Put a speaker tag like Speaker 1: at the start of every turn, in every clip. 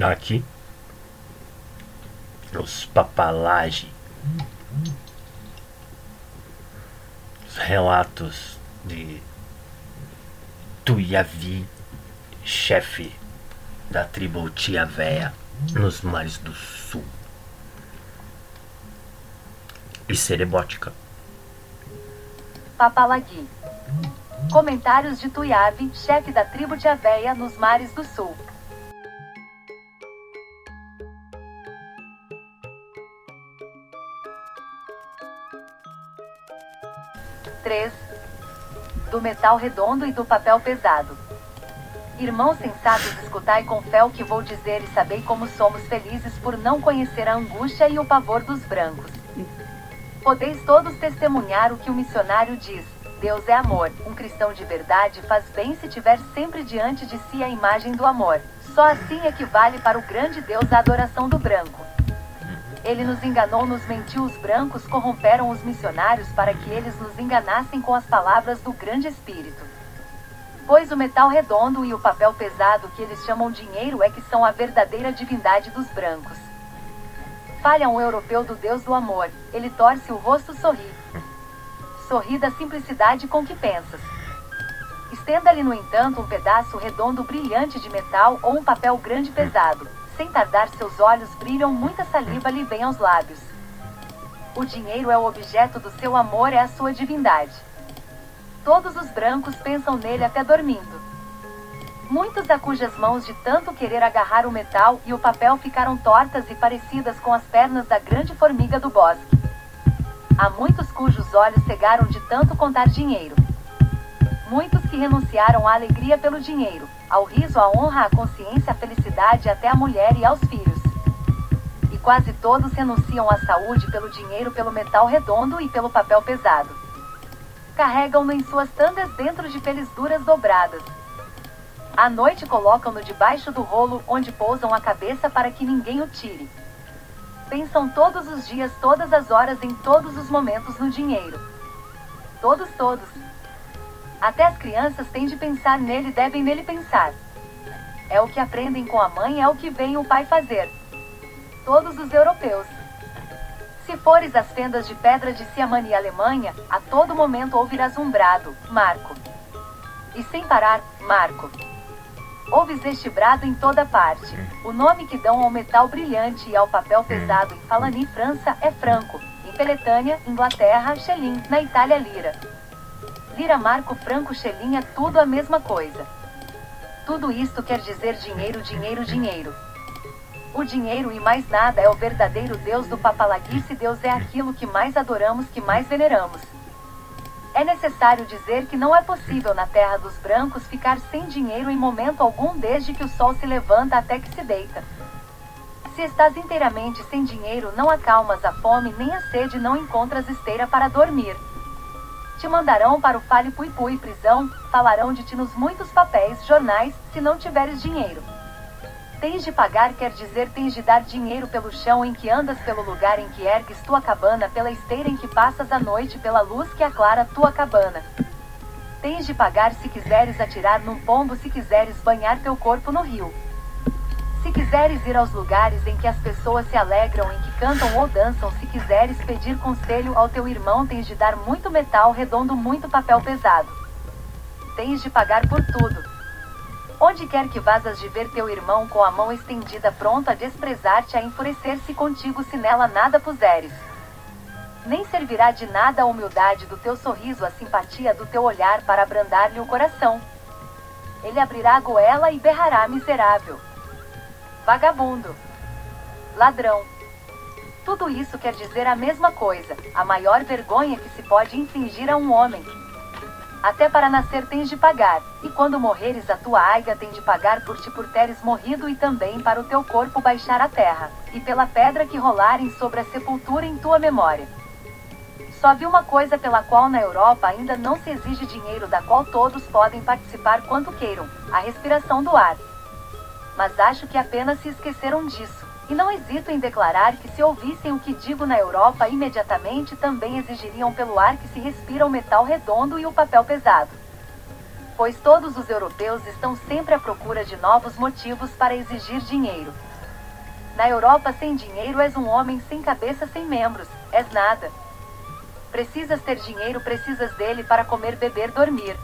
Speaker 1: Aqui, os papalage, os relatos de Tuiavi, chefe da tribo Tia Véia nos mares do sul. E cerebótica.
Speaker 2: Papalagui. Comentários de Tuiave, chefe da tribo de Aveia nos mares do sul. Três. Do metal redondo e do papel pesado. Irmãos sensatos, escutai com fé o que vou dizer e sabei como somos felizes por não conhecer a angústia e o pavor dos brancos. Podeis todos testemunhar o que o missionário diz. Deus é amor. Um cristão de verdade faz bem se tiver sempre diante de si a imagem do amor. Só assim equivale para o grande Deus a adoração do branco. Ele nos enganou, nos mentiu, os brancos corromperam os missionários para que eles nos enganassem com as palavras do grande Espírito. Pois o metal redondo e o papel pesado que eles chamam dinheiro é que são a verdadeira divindade dos brancos. Falha um europeu do Deus do amor, ele torce o rosto sorri. Sorri da simplicidade com que pensas. Estenda-lhe, no entanto, um pedaço redondo brilhante de metal ou um papel grande pesado. Sem tardar, seus olhos brilham, muita saliva lhe vem aos lábios. O dinheiro é o objeto do seu amor, é a sua divindade. Todos os brancos pensam nele até dormindo. Muitos a cujas mãos de tanto querer agarrar o metal e o papel ficaram tortas e parecidas com as pernas da grande formiga do bosque. Há muitos cujos olhos cegaram de tanto contar dinheiro. Muitos que renunciaram à alegria pelo dinheiro, ao riso, à honra, à consciência, à felicidade, até à mulher e aos filhos. E quase todos renunciam à saúde pelo dinheiro, pelo metal redondo e pelo papel pesado. Carregam-no em suas tangas dentro de peles duras dobradas. À noite colocam-no debaixo do rolo onde pousam a cabeça para que ninguém o tire. Pensam todos os dias, todas as horas, em todos os momentos no dinheiro. Todos, todos. Até as crianças têm de pensar nele, devem nele pensar. É o que aprendem com a mãe, é o que veem o pai fazer. Todos os europeus. Se fores às fendas de pedra de Siamani e Alemanha, a todo momento ouvirás um brado, Marco. E sem parar, Marco. Ouves este brado em toda parte. O nome que dão ao metal brilhante e ao papel pesado em Falani, França, é franco. Em Peletânia, Inglaterra, Schelin. Na Itália, lira. Lira, marco, franco, Schelin é tudo a mesma coisa. Tudo isto quer dizer dinheiro, dinheiro, dinheiro. O dinheiro e mais nada é o verdadeiro Deus do Papalaguice. Deus é aquilo que mais adoramos, que mais veneramos. É necessário dizer que não é possível na terra dos brancos ficar sem dinheiro em momento algum desde que o sol se levanta até que se deita. Se estás inteiramente sem dinheiro, não acalmas a fome nem a sede, não encontras esteira para dormir. Te mandarão para o Fale Pui Pui prisão, falarão de ti nos muitos papéis, jornais, se não tiveres dinheiro. Tens de pagar quer dizer tens de dar dinheiro pelo chão em que andas, pelo lugar em que ergues tua cabana, pela esteira em que passas a noite, pela luz que aclara tua cabana. Tens de pagar se quiseres atirar num pombo, se quiseres banhar teu corpo no rio. Se quiseres ir aos lugares em que as pessoas se alegram, em que cantam ou dançam, se quiseres pedir conselho ao teu irmão, tens de dar muito metal redondo, muito papel pesado. Tens de pagar por tudo. Onde quer que vazas de ver teu irmão com a mão estendida pronto a desprezar-te, a enfurecer-se contigo se nela nada puseres. Nem servirá de nada a humildade do teu sorriso, a simpatia do teu olhar para abrandar-lhe o coração. Ele abrirá a goela e berrará miserável. Vagabundo. Ladrão. Tudo isso quer dizer a mesma coisa, a maior vergonha que se pode infligir a um homem. Até para nascer tens de pagar, e quando morreres a tua aiga tem de pagar por ti por teres morrido e também para o teu corpo baixar a terra, e pela pedra que rolarem sobre a sepultura em tua memória. Só vi uma coisa pela qual na Europa ainda não se exige dinheiro da qual todos podem participar quanto queiram, a respiração do ar. Mas acho que apenas se esqueceram disso, e não hesito em declarar que se ouvissem o que digo na Europa imediatamente também exigiriam pelo ar que se respira o metal redondo e o papel pesado. pois todos os europeus estão sempre à procura de novos motivos para exigir dinheiro. Na Europa, sem dinheiro és um homem sem cabeça, sem membros, és nada. Precisas ter dinheiro, precisas dele para comer, beber, dormir.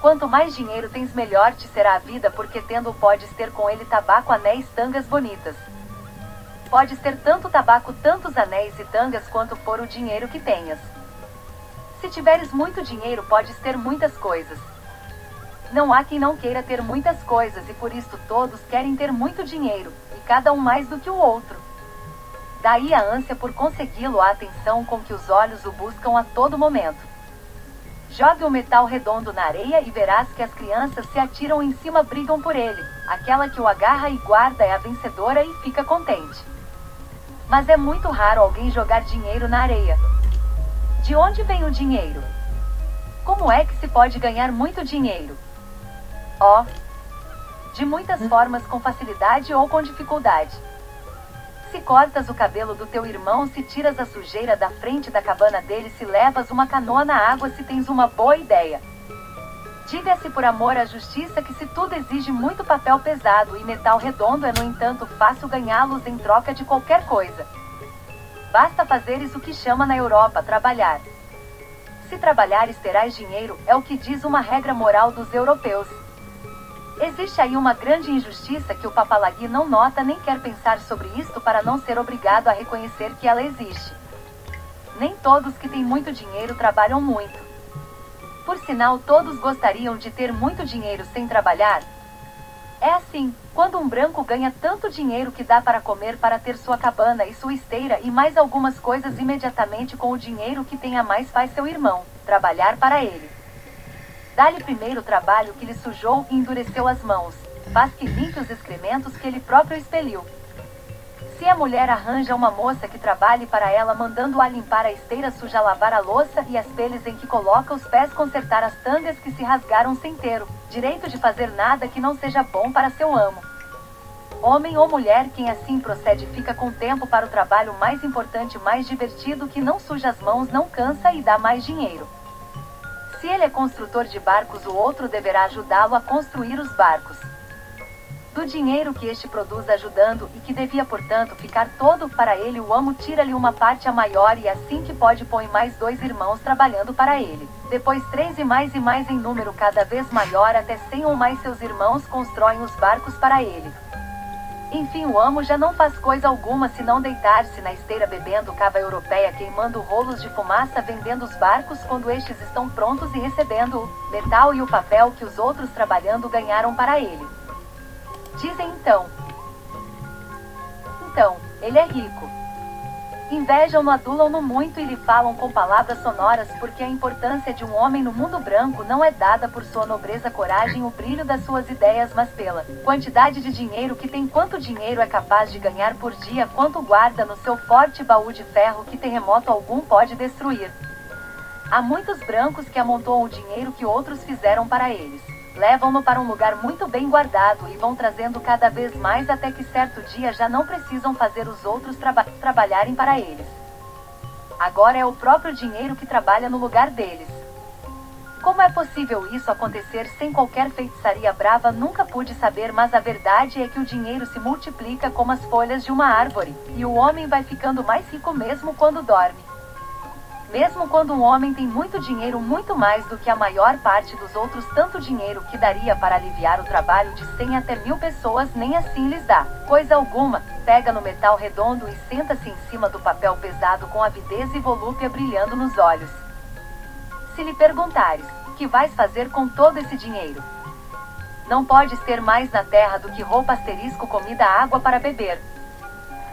Speaker 2: Quanto mais dinheiro tens, melhor te será a vida, porque tendo podes ter com ele tabaco, anéis, tangas bonitas. Podes ter tanto tabaco, tantos anéis e tangas quanto for o dinheiro que tenhas. Se tiveres muito dinheiro, podes ter muitas coisas. Não há quem não queira ter muitas coisas, e por isso todos querem ter muito dinheiro, e cada um mais do que o outro. Daí a ânsia por consegui-lo, a atenção com que os olhos o buscam a todo momento. Jogue o metal redondo na areia e verás que as crianças se atiram em cima, brigam por ele. Aquela que o agarra e guarda é a vencedora e fica contente. Mas é muito raro alguém jogar dinheiro na areia. De onde vem o dinheiro? Como é que se pode ganhar muito dinheiro? Ó, oh, de muitas formas com facilidade ou com dificuldade. Se cortas o cabelo do teu irmão, se tiras a sujeira da frente da cabana dele, se levas uma canoa na água, se tens uma boa ideia. Diga-se por amor à justiça que se tudo exige muito papel pesado e metal redondo é no entanto fácil ganhá-los em troca de qualquer coisa. Basta fazeres o que chama na Europa trabalhar. Se trabalhares terás dinheiro, é o que diz uma regra moral dos europeus. Existe aí uma grande injustiça que o Papalagui não nota nem quer pensar sobre isto para não ser obrigado a reconhecer que ela existe. Nem todos que têm muito dinheiro trabalham muito. Por sinal, todos gostariam de ter muito dinheiro sem trabalhar? É assim, quando um branco ganha tanto dinheiro que dá para comer para ter sua cabana e sua esteira e mais algumas coisas imediatamente com o dinheiro que tem a mais faz seu irmão, trabalhar para ele. Dá-lhe primeiro o trabalho que lhe sujou e endureceu as mãos. Faz que limpe os excrementos que ele próprio expeliu. Se a mulher arranja uma moça que trabalhe para ela, mandando-a limpar a esteira suja, lavar a louça e as peles em que coloca os pés, consertar as tangas que se rasgaram sem ter o direito de fazer nada que não seja bom para seu amo. Homem ou mulher, quem assim procede fica com tempo para o trabalho mais importante, mais divertido, que não suja as mãos, não cansa e dá mais dinheiro. Se ele é construtor de barcos, o outro deverá ajudá-lo a construir os barcos. Do dinheiro que este produz ajudando e que devia, portanto, ficar todo para ele, o amo tira-lhe uma parte a maior e assim que pode põe mais dois irmãos trabalhando para ele. Depois três e mais e mais em número cada vez maior até cem ou mais seus irmãos constroem os barcos para ele. Enfim, o amo já não faz coisa alguma senão deitar-se na esteira bebendo cava europeia, queimando rolos de fumaça, vendendo os barcos quando estes estão prontos e recebendo o metal e o papel que os outros trabalhando ganharam para ele. Dizem então. Então, ele é rico. Invejam-no, adulam-no muito e lhe falam com palavras sonoras, porque a importância de um homem no mundo branco não é dada por sua nobreza, coragem, o brilho das suas ideias, mas pela quantidade de dinheiro que tem, quanto dinheiro é capaz de ganhar por dia, quanto guarda no seu forte baú de ferro que terremoto algum pode destruir. Há muitos brancos que amontoam o dinheiro que outros fizeram para eles levam-no para um lugar muito bem guardado e vão trazendo cada vez mais até que certo dia já não precisam fazer os outros traba trabalharem para eles. Agora é o próprio dinheiro que trabalha no lugar deles. Como é possível isso acontecer sem qualquer feitiçaria brava? Nunca pude saber, mas a verdade é que o dinheiro se multiplica como as folhas de uma árvore, e o homem vai ficando mais rico mesmo quando dorme. Mesmo quando um homem tem muito dinheiro, muito mais do que a maior parte dos outros, tanto dinheiro que daria para aliviar o trabalho de 100 até mil pessoas, nem assim lhes dá. Coisa alguma, pega no metal redondo e senta-se em cima do papel pesado com avidez e volúpia brilhando nos olhos. Se lhe perguntares, que vais fazer com todo esse dinheiro? Não podes ter mais na terra do que roupa asterisco comida água para beber.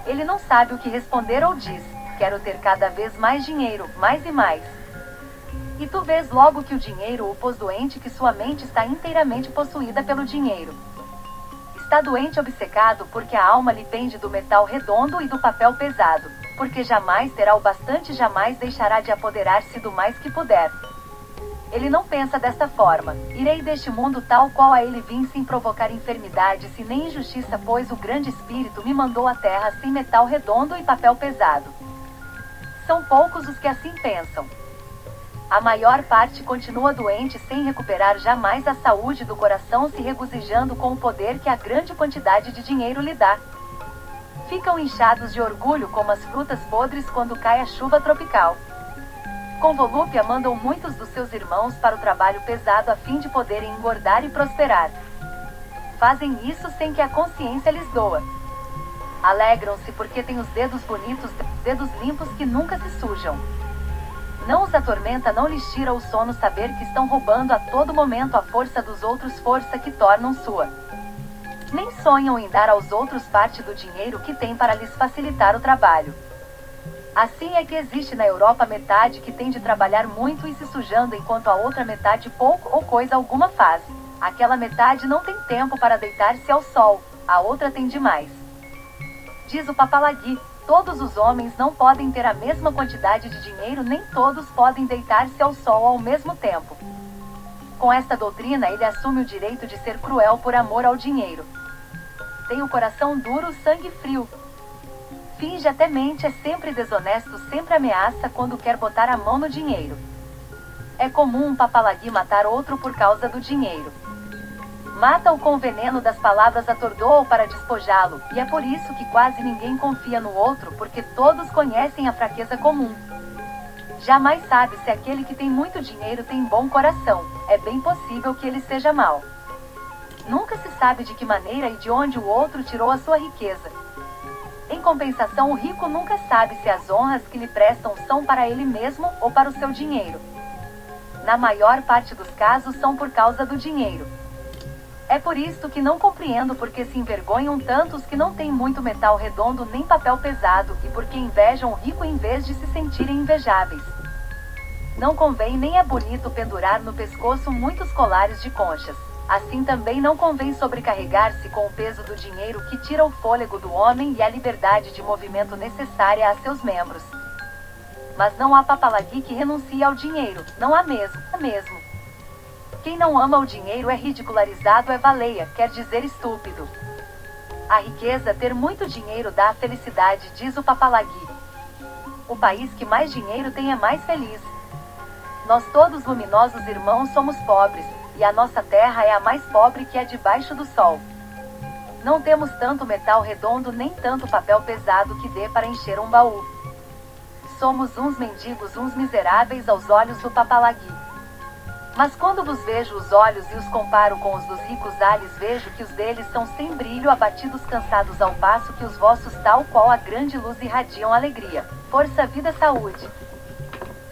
Speaker 2: Ele não sabe o que responder ou diz quero ter cada vez mais dinheiro, mais e mais. E tu vês logo que o dinheiro o pôs doente, que sua mente está inteiramente possuída pelo dinheiro. Está doente obcecado porque a alma lhe pende do metal redondo e do papel pesado, porque jamais terá o bastante, jamais deixará de apoderar-se do mais que puder. Ele não pensa desta forma. Irei deste mundo tal qual a ele vim sem provocar enfermidade, se nem injustiça, pois o grande espírito me mandou à terra sem metal redondo e papel pesado. São poucos os que assim pensam. A maior parte continua doente sem recuperar jamais a saúde do coração, se regozijando com o poder que a grande quantidade de dinheiro lhe dá. Ficam inchados de orgulho como as frutas podres quando cai a chuva tropical. Com volúpia mandam muitos dos seus irmãos para o trabalho pesado a fim de poderem engordar e prosperar. Fazem isso sem que a consciência lhes doa. Alegram-se porque têm os dedos bonitos, dedos limpos que nunca se sujam. Não os atormenta, não lhes tira o sono saber que estão roubando a todo momento a força dos outros, força que tornam sua. Nem sonham em dar aos outros parte do dinheiro que têm para lhes facilitar o trabalho. Assim é que existe na Europa metade que tem de trabalhar muito e se sujando enquanto a outra metade pouco ou coisa alguma faz. Aquela metade não tem tempo para deitar-se ao sol, a outra tem demais. Diz o Papalagui, Todos os homens não podem ter a mesma quantidade de dinheiro, nem todos podem deitar-se ao sol ao mesmo tempo. Com esta doutrina, ele assume o direito de ser cruel por amor ao dinheiro. Tem o coração duro, sangue frio. Finge até mente, é sempre desonesto, sempre ameaça quando quer botar a mão no dinheiro. É comum um papalagui matar outro por causa do dinheiro. Mata-o com o veneno das palavras, atordoa-o para despojá-lo, e é por isso que quase ninguém confia no outro, porque todos conhecem a fraqueza comum. Jamais sabe se aquele que tem muito dinheiro tem bom coração, é bem possível que ele seja mau. Nunca se sabe de que maneira e de onde o outro tirou a sua riqueza. Em compensação, o rico nunca sabe se as honras que lhe prestam são para ele mesmo ou para o seu dinheiro. Na maior parte dos casos, são por causa do dinheiro. É por isto que não compreendo porque se envergonham tantos que não têm muito metal redondo nem papel pesado e porque invejam o rico em vez de se sentirem invejáveis. Não convém nem é bonito pendurar no pescoço muitos colares de conchas. Assim também não convém sobrecarregar-se com o peso do dinheiro que tira o fôlego do homem e a liberdade de movimento necessária a seus membros. Mas não há papalagui que renuncie ao dinheiro, não há mesmo, há mesmo. Quem não ama o dinheiro é ridicularizado, é baleia, quer dizer estúpido. A riqueza, ter muito dinheiro dá felicidade, diz o Papalagui. O país que mais dinheiro tem é mais feliz. Nós todos luminosos irmãos somos pobres, e a nossa terra é a mais pobre que é debaixo do sol. Não temos tanto metal redondo nem tanto papel pesado que dê para encher um baú. Somos uns mendigos, uns miseráveis aos olhos do Papalagui. Mas quando vos vejo os olhos e os comparo com os dos ricos ales, vejo que os deles são sem brilho, abatidos, cansados, ao passo que os vossos, tal qual a grande luz, irradiam alegria, força, vida, saúde.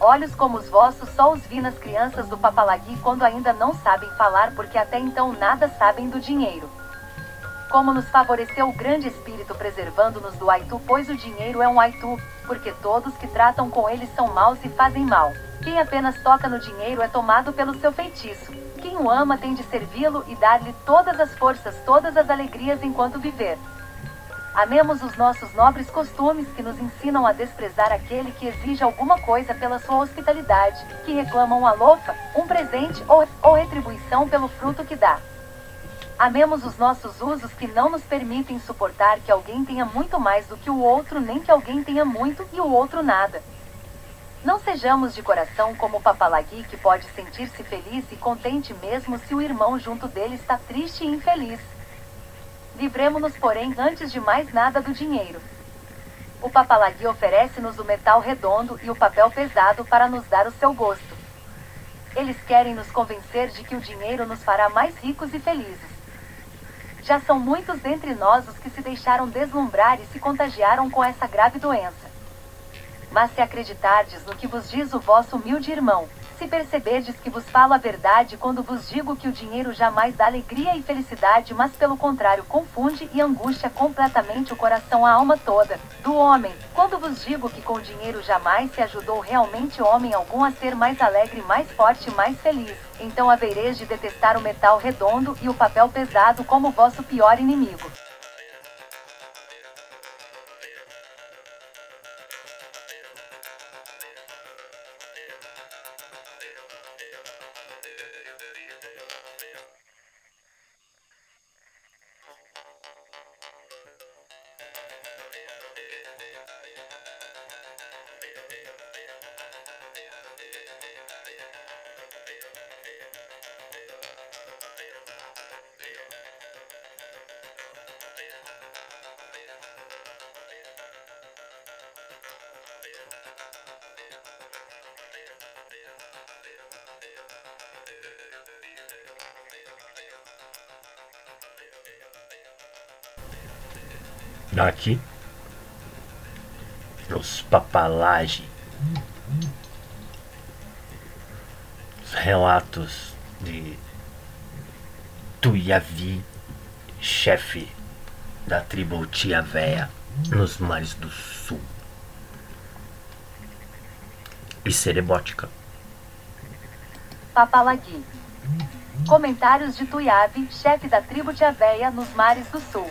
Speaker 2: Olhos como os vossos só os vi nas crianças do Papalagui quando ainda não sabem falar, porque até então nada sabem do dinheiro. Como nos favoreceu o grande espírito preservando-nos do Aitu, pois o dinheiro é um Aitu, porque todos que tratam com ele são maus e fazem mal. Quem apenas toca no dinheiro é tomado pelo seu feitiço. Quem o ama tem de servi-lo e dar-lhe todas as forças, todas as alegrias enquanto viver. Amemos os nossos nobres costumes que nos ensinam a desprezar aquele que exige alguma coisa pela sua hospitalidade, que reclama uma lofa, um presente ou, ou retribuição pelo fruto que dá. Amemos os nossos usos que não nos permitem suportar que alguém tenha muito mais do que o outro, nem que alguém tenha muito e o outro nada. Não sejamos de coração como o papalagui que pode sentir-se feliz e contente mesmo se o irmão junto dele está triste e infeliz. Livremos-nos, porém, antes de mais nada do dinheiro. O papalagui oferece-nos o metal redondo e o papel pesado para nos dar o seu gosto. Eles querem nos convencer de que o dinheiro nos fará mais ricos e felizes. Já são muitos dentre nós os que se deixaram deslumbrar e se contagiaram com essa grave doença. Mas se acreditardes no que vos diz o vosso humilde irmão, se perceberdes que vos falo a verdade quando vos digo que o dinheiro jamais dá alegria e felicidade, mas pelo contrário confunde e angustia completamente o coração, a alma toda, do homem, quando vos digo que com o dinheiro jamais se ajudou realmente homem algum a ser mais alegre, mais forte mais feliz, então havereis de detestar o metal redondo e o papel pesado como vosso pior inimigo.
Speaker 1: Aqui, os papalage, os relatos de Tuiavi, chefe da tribo Tia Véia nos mares do sul. E cerebótica.
Speaker 2: Papalagui. Comentários de Tuiabe, chefe da tribo Tia Véia nos mares do sul.